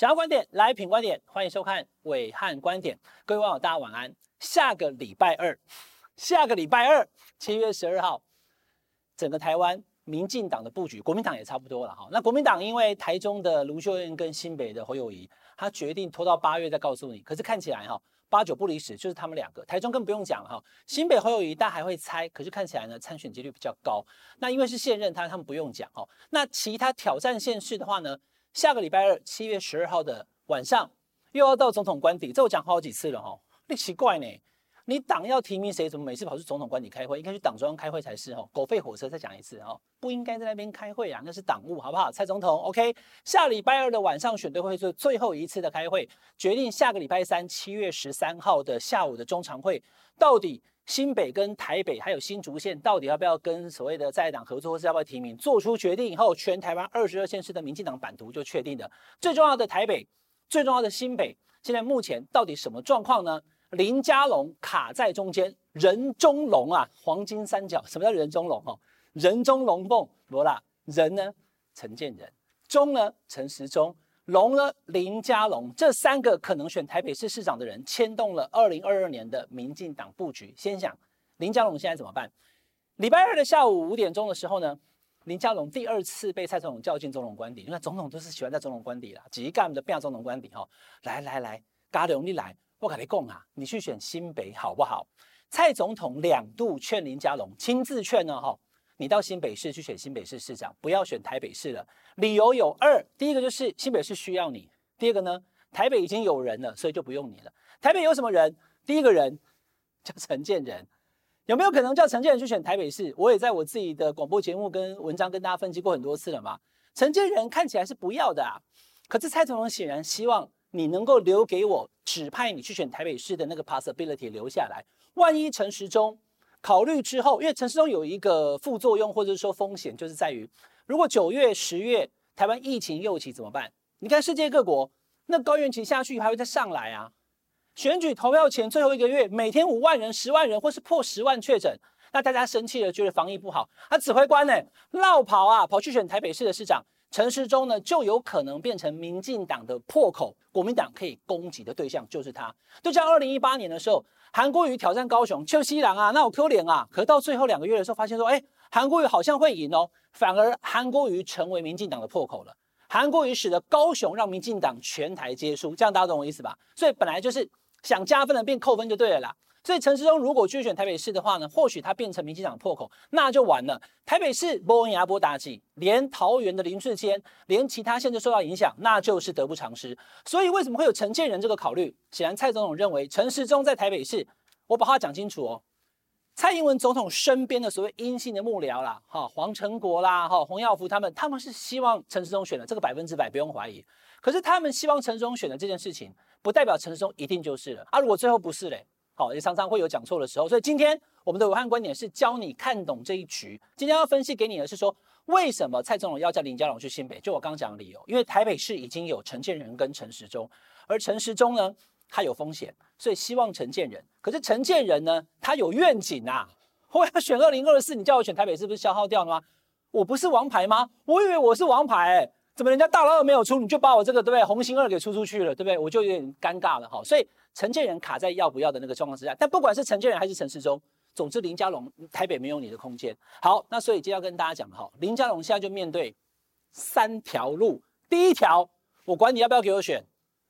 想要观点来品观点，欢迎收看伟汉观点。各位网友，大家晚安。下个礼拜二，下个礼拜二，七月十二号，整个台湾民进党的布局，国民党也差不多了哈。那国民党因为台中的卢秀燕跟新北的侯友宜，他决定拖到八月再告诉你。可是看起来哈，八九不离十，就是他们两个。台中更不用讲了哈，新北侯友宜大家还会猜，可是看起来呢，参选几率比较高。那因为是现任他，他们不用讲哈。那其他挑战县市的话呢？下个礼拜二，七月十二号的晚上，又要到总统官邸。这我讲好几次了哈，你奇怪呢？你党要提名谁，怎么每次跑去总统官邸开会？应该去党中央开会才是哈。狗吠火车，再讲一次哈，不应该在那边开会啊，那是党务，好不好？蔡总统，OK。下礼拜二的晚上，选对会是最后一次的开会，决定下个礼拜三，七月十三号的下午的中常会，到底。新北跟台北还有新竹县，到底要不要跟所谓的在党合作，或是要不要提名？做出决定以后，全台湾二十二县市的民进党版图就确定的。最重要的台北，最重要的新北，现在目前到底什么状况呢？林佳龙卡在中间，人中龙啊，黄金三角。什么叫人中龙？哦，人中龙凤，罗啦，人呢？陈建仁，中呢？陈时中。龙呢？林佳龙，这三个可能选台北市市长的人，牵动了二零二二年的民进党布局。先想林佳龙现在怎么办？礼拜二的下午五点钟的时候呢，林佳龙第二次被蔡总统叫进总统官邸，因为总统都是喜欢在总统官邸啦，几干的变总统官邸哈。来来来，嘉龙你来，我跟你讲啊，你去选新北好不好？蔡总统两度劝林佳龙，亲自劝呢哈。你到新北市去选新北市市长，不要选台北市了。理由有二，第一个就是新北市需要你；第二个呢，台北已经有人了，所以就不用你了。台北有什么人？第一个人叫陈建仁，有没有可能叫陈建仁去选台北市？我也在我自己的广播节目跟文章跟大家分析过很多次了嘛。陈建仁看起来是不要的啊，可是蔡总统显然希望你能够留给我指派你去选台北市的那个 possibility 留下来，万一陈时中。考虑之后，因为陈时中有一个副作用，或者是说风险，就是在于如果九月、十月台湾疫情又起怎么办？你看世界各国那高原期下去还会再上来啊！选举投票前最后一个月，每天五万人、十万人，或是破十万确诊，那大家生气了，觉得防疫不好，啊，指挥官呢，落跑啊，跑去选台北市的市长。陈时中呢，就有可能变成民进党的破口，国民党可以攻击的对象就是他。就像二零一八年的时候，韩国瑜挑战高雄，邱西郎啊，那我可怜啊。可到最后两个月的时候，发现说，哎，韩国瑜好像会赢哦，反而韩国瑜成为民进党的破口了。韩国瑜使得高雄让民进党全台皆输，这样大家懂我意思吧？所以本来就是想加分的变扣分就对了啦。所以陈时中如果去选台北市的话呢，或许他变成民进党破口，那就完了。台北市波恩亚波达吉，连桃园的林志坚，连其他县都受到影响，那就是得不偿失。所以为什么会有陈建仁这个考虑？显然蔡总统认为陈时中在台北市，我把话讲清楚哦。蔡英文总统身边的所谓阴性的幕僚啦，哈黄成国啦，哈洪耀福他们，他们是希望陈时中选的，这个百分之百不用怀疑。可是他们希望陈时中选的这件事情，不代表陈时中一定就是了啊。如果最后不是嘞？好，也常常会有讲错的时候，所以今天我们的武汉观点是教你看懂这一局。今天要分析给你的是说，为什么蔡总统要叫林佳龙去新北？就我刚刚讲的理由，因为台北市已经有陈建仁跟陈时中，而陈时中呢，他有风险，所以希望陈建仁。可是陈建仁呢，他有愿景啊，我要选二零二四，你叫我选台北，是不是消耗掉了吗？我不是王牌吗？我以为我是王牌，怎么人家大老二没有出，你就把我这个对不对？红星二给出出去了，对不对？我就有点尴尬了哈，所以。陈建仁卡在要不要的那个状况之下，但不管是陈建仁还是陈时中，总之林佳龙台北没有你的空间。好，那所以今天要跟大家讲哈，林佳龙现在就面对三条路。第一条，我管你要不要给我选，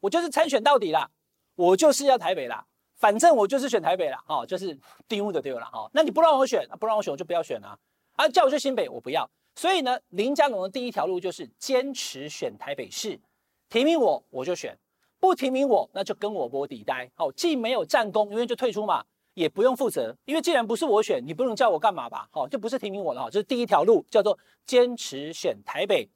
我就是参选到底啦，我就是要台北啦，反正我就是选台北啦，哦，就是丢的丢了哈。那你不让我选，不让我选我就不要选了，啊，叫我去新北我不要。所以呢，林佳龙的第一条路就是坚持选台北市，提名我我就选。不提名我，那就跟我摸底呆。好，既没有战功，因为就退出嘛，也不用负责，因为既然不是我选，你不能叫我干嘛吧？好，就不是提名我了。哈，这是第一条路，叫做坚持选台北。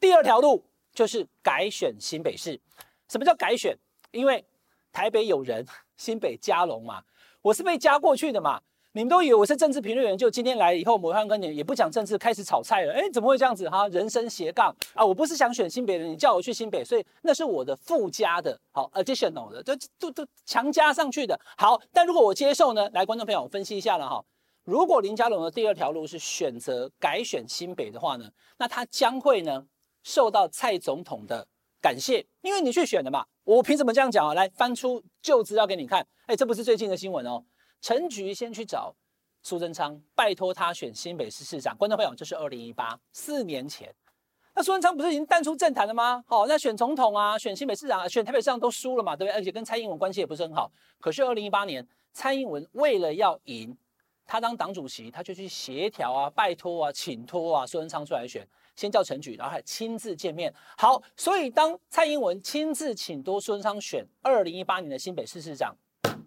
第二条路就是改选新北市。什么叫改选？因为台北有人，新北加龙嘛，我是被加过去的嘛。你们都以为我是政治评论员，就今天来以后，暐瀚观点也不讲政治，开始炒菜了。哎，怎么会这样子哈？人生斜杠啊！我不是想选新北的，你叫我去新北，所以那是我的附加的，好，additional 的，都都都强加上去的。好，但如果我接受呢？来，观众朋友，我分析一下了哈。如果林佳龙的第二条路是选择改选新北的话呢，那他将会呢受到蔡总统的感谢，因为你去选的嘛。我凭什么这样讲啊？来翻出旧资料给你看。哎，这不是最近的新闻哦。陈菊先去找苏贞昌，拜托他选新北市市长。观众朋友，这是二零一八，四年前。那苏贞昌不是已经淡出政坛了吗？好，那选总统啊，选新北市长啊，选台北市长都输了嘛，对不对？而且跟蔡英文关系也不是很好。可是二零一八年，蔡英文为了要赢，他当党主席，他就去协调啊，拜托啊，请托啊，苏贞昌出来选。先叫陈菊，然后还亲自见面。好，所以当蔡英文亲自请多苏贞昌选二零一八年的新北市市长，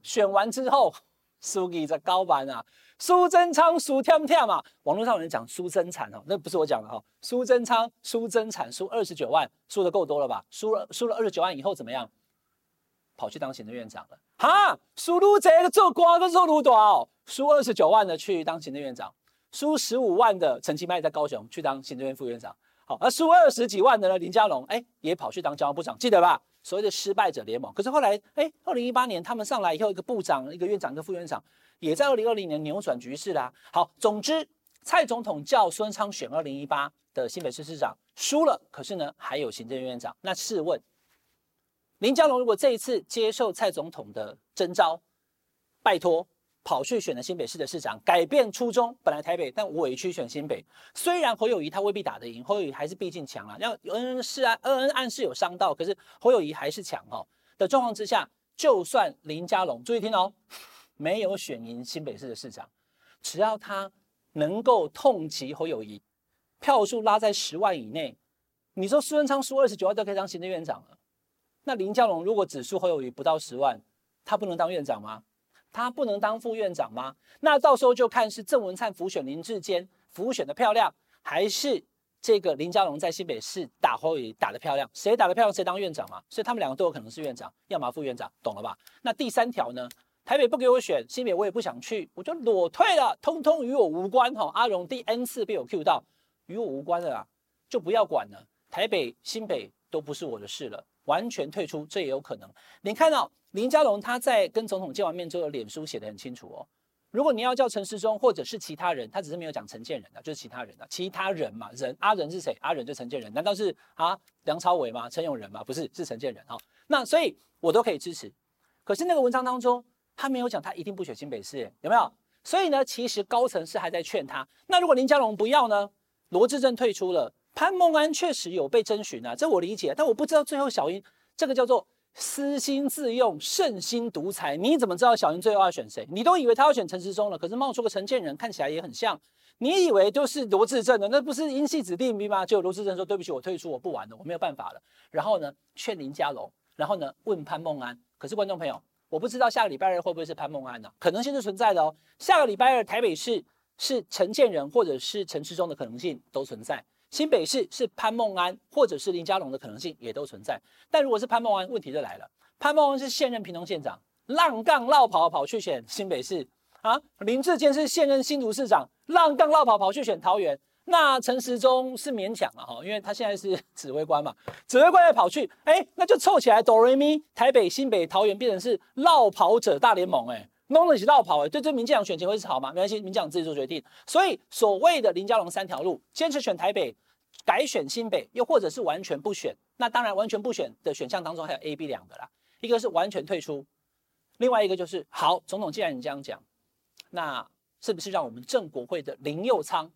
选完之后，输给这高板啊，苏贞昌输跳跳嘛。网络上有人讲苏贞惨哦，那不是我讲的哈。苏贞昌输真惨，输二十九万，输的够多了吧？输了输了二十九万以后怎么样？跑去当行政院长了。哈，输路这个做官都做路多哦，输二十九万的去当行政院长。输十五万的陈其迈在高雄去当行政院副院长，好，而输二十几万的呢林佳龙，哎，也跑去当交通部长，记得吧？所谓的失败者联盟。可是后来，哎，二零一八年他们上来以后，一个部长、一个院长、一个副院长，也在二零二零年扭转局势啦。好，总之，蔡总统叫孙昌选二零一八的新北市市长，输了，可是呢还有行政院长。那试问，林佳龙如果这一次接受蔡总统的征召，拜托。跑去选了新北市的市长，改变初衷，本来台北，但委屈选新北。虽然侯友宜他未必打得赢，侯友宜还是毕竟强啊。要恩恩是啊，恩恩暗是有伤到，可是侯友宜还是强哦。的状况之下，就算林佳龙注意听哦，没有选赢新北市的市长，只要他能够痛击侯友宜，票数拉在十万以内，你说苏贞昌输二十九万都可以当行政院长了。那林佳龙如果只输侯友宜不到十万，他不能当院长吗？他不能当副院长吗？那到时候就看是郑文灿辅选林志坚辅选的漂亮，还是这个林佳龙在新北市打侯友宜打得漂亮？谁打得漂亮谁当院长嘛？所以他们两个都有可能是院长，要么副院长，懂了吧？那第三条呢？台北不给我选，新北我也不想去，我就裸退了，通通与我无关。哈，阿荣第 N 次被我 Q 到，与我无关了啦，就不要管了。台北、新北都不是我的事了，完全退出，这也有可能。你看到？林佳龙他在跟总统见完面之后，脸书写得很清楚哦。如果你要叫陈时中或者是其他人，他只是没有讲陈建仁的，就是其他人的其他人嘛，人阿仁是谁？阿仁就陈建仁，难道是啊梁朝伟吗？陈永仁吗？不是，是陈建仁哈。那所以我都可以支持。可是那个文章当中，他没有讲他一定不选新北市，有没有？所以呢，其实高层是还在劝他。那如果林佳龙不要呢？罗志政退出了，潘孟安确实有被征询啊，这我理解，但我不知道最后小英这个叫做。私心自用、圣心独裁，你怎么知道小英最后要选谁？你都以为他要选陈时中了，可是冒出个陈建仁，看起来也很像。你以为就是罗志政的，那不是英系子弟兵吗？结果罗志政说：“对不起，我退出，我不玩了，我没有办法了。”然后呢，劝林佳龙，然后呢，问潘孟安。可是观众朋友，我不知道下个礼拜二会不会是潘孟安呢？可能性是存在的哦。下个礼拜二台北市是陈建仁或者是陈时中的可能性都存在。新北市是潘孟安或者是林佳龙的可能性也都存在，但如果是潘孟安，问题就来了。潘孟安是现任屏东县长，浪杠落跑跑去选新北市啊。林志坚是现任新竹市长，浪杠落跑跑去选桃园。那陈时中是勉强了哈，因为他现在是 指挥官嘛，指挥官也跑去，哎，那就凑起来哆瑞咪台北、新北、桃园变成是落跑者大联盟，哎，弄得起落跑，哎，对这民进党选情会是好吗？没关系，民进党自己做决定。所以所谓的林佳龙三条路，坚持选台北。改选新北，又或者是完全不选，那当然完全不选的选项当中还有 A、B 两个啦，一个是完全退出，另外一个就是好，总统既然你这样讲，那是不是让我们正国会的林佑昌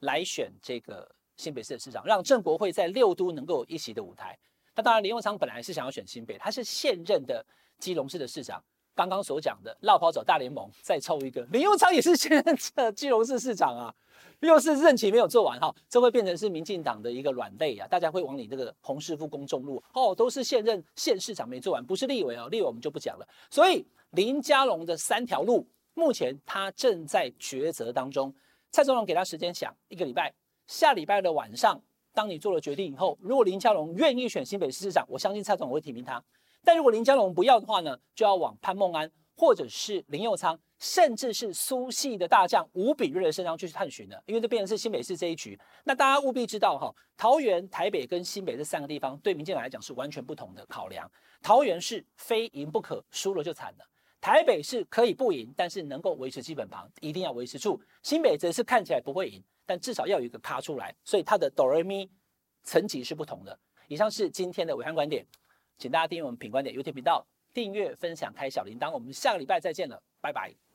来选这个新北市的市长，让正国会在六都能够有一席的舞台？那当然林佑昌本来是想要选新北，他是现任的基隆市的市长，刚刚所讲的落跑者大联盟再凑一个，林佑昌也是现任的基隆市市长啊。又是任期没有做完哈，这会变成是民进党的一个软肋啊，大家会往你这个洪师傅攻重路哦，都是现任县市长没做完，不是立委哦，立委我们就不讲了。所以林佳龙的三条路，目前他正在抉择当中。蔡总统给他时间想一个礼拜，下礼拜的晚上，当你做了决定以后，如果林佳龙愿意选新北市市长，我相信蔡总统会提名他。但如果林佳龙不要的话呢，就要往潘孟安或者是林佑昌。甚至是苏系的大将吴秉叡的身上去探寻了，因为这变成是新北市这一局。那大家务必知道哈，桃园、台北跟新北这三个地方对民进党来讲是完全不同的考量。桃园是非赢不可，输了就惨了；台北是可以不赢，但是能够维持基本盘，一定要维持住。新北则是看起来不会赢，但至少要有一个咖出来，所以它的哆来咪层级是不同的。以上是今天的暐瀚观点，请大家订阅我们品观点 YouTube 频道，订阅、分享、开小铃铛，我们下个礼拜再见了，拜拜。